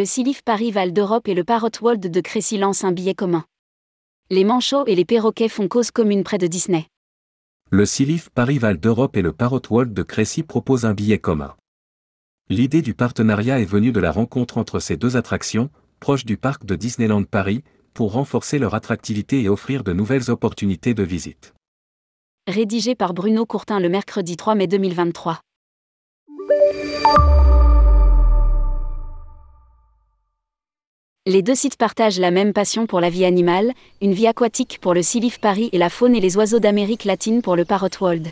le Silif Paris Val d'Europe et le Parrot World de Crécy lancent un billet commun. Les manchots et les perroquets font cause commune près de Disney. Le Silif Paris Val d'Europe et le Parrot World de Crécy proposent un billet commun. L'idée du partenariat est venue de la rencontre entre ces deux attractions, proches du parc de Disneyland Paris, pour renforcer leur attractivité et offrir de nouvelles opportunités de visite. Rédigé par Bruno Courtin le mercredi 3 mai 2023. Les deux sites partagent la même passion pour la vie animale, une vie aquatique pour le Silif Paris et la faune et les oiseaux d'Amérique latine pour le Parrot World.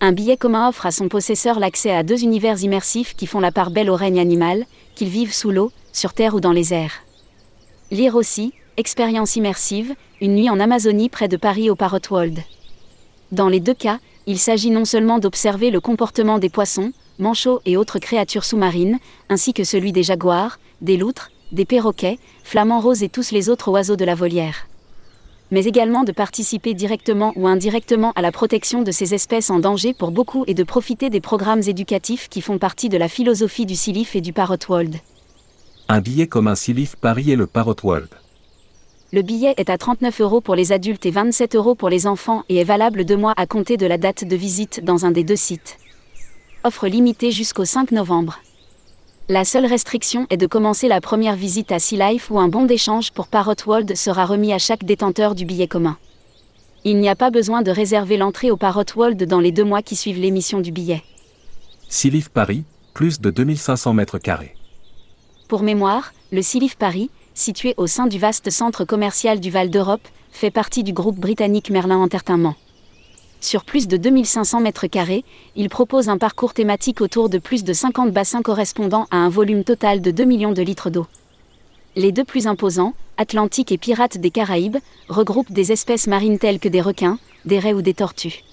Un billet commun offre à son possesseur l'accès à deux univers immersifs qui font la part belle au règne animal, qu'ils vivent sous l'eau, sur terre ou dans les airs. Lire aussi, expérience immersive, une nuit en Amazonie près de Paris au Parrot World. Dans les deux cas, il s'agit non seulement d'observer le comportement des poissons, manchots et autres créatures sous-marines, ainsi que celui des jaguars, des loutres, des perroquets, flamants roses et tous les autres oiseaux de la volière. Mais également de participer directement ou indirectement à la protection de ces espèces en danger pour beaucoup et de profiter des programmes éducatifs qui font partie de la philosophie du Silif et du Parrot World. Un billet comme un Silif Paris et le Parrot World. Le billet est à 39 euros pour les adultes et 27 euros pour les enfants et est valable deux mois à compter de la date de visite dans un des deux sites. Offre limitée jusqu'au 5 novembre. La seule restriction est de commencer la première visite à Sea Life où un bon d'échange pour Parrot World sera remis à chaque détenteur du billet commun. Il n'y a pas besoin de réserver l'entrée au Parrot World dans les deux mois qui suivent l'émission du billet. Silif Paris, plus de 2500 mètres carrés. Pour mémoire, le Silif Paris, situé au sein du vaste centre commercial du Val d'Europe, fait partie du groupe britannique Merlin Entertainment. Sur plus de 2500 mètres carrés, il propose un parcours thématique autour de plus de 50 bassins correspondant à un volume total de 2 millions de litres d'eau. Les deux plus imposants, Atlantique et Pirates des Caraïbes, regroupent des espèces marines telles que des requins, des raies ou des tortues.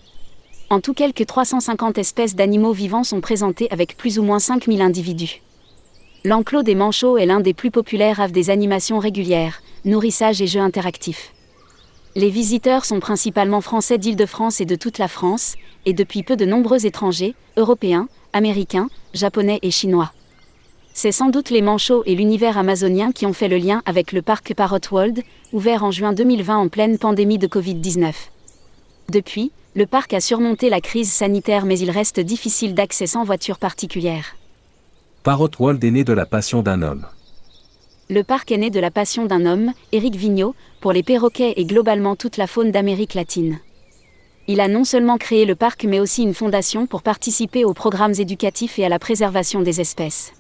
En tout, quelques 350 espèces d'animaux vivants sont présentées avec plus ou moins 5000 individus. L'enclos des manchots est l'un des plus populaires avec des animations régulières, nourrissage et jeux interactifs. Les visiteurs sont principalement français d'Île-de-France et de toute la France, et depuis peu de nombreux étrangers, européens, américains, japonais et chinois. C'est sans doute les manchots et l'univers amazonien qui ont fait le lien avec le parc Parrot World, ouvert en juin 2020 en pleine pandémie de Covid-19. Depuis, le parc a surmonté la crise sanitaire mais il reste difficile d'accès sans voiture particulière. Parrot World est né de la passion d'un homme le parc est né de la passion d'un homme, Éric Vigneault, pour les perroquets et globalement toute la faune d'Amérique latine. Il a non seulement créé le parc mais aussi une fondation pour participer aux programmes éducatifs et à la préservation des espèces.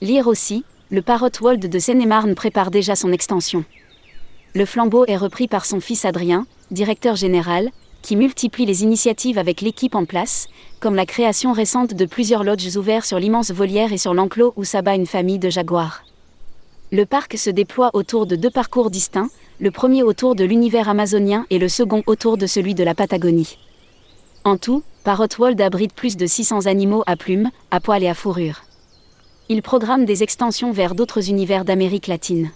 Lire aussi, le Parrot World de Seine-et-Marne prépare déjà son extension. Le flambeau est repris par son fils Adrien, directeur général, qui multiplie les initiatives avec l'équipe en place, comme la création récente de plusieurs lodges ouverts sur l'immense volière et sur l'enclos où s'abat une famille de jaguars. Le parc se déploie autour de deux parcours distincts, le premier autour de l'univers amazonien et le second autour de celui de la Patagonie. En tout, Parrot World abrite plus de 600 animaux à plumes, à poils et à fourrure. Il programme des extensions vers d'autres univers d'Amérique latine.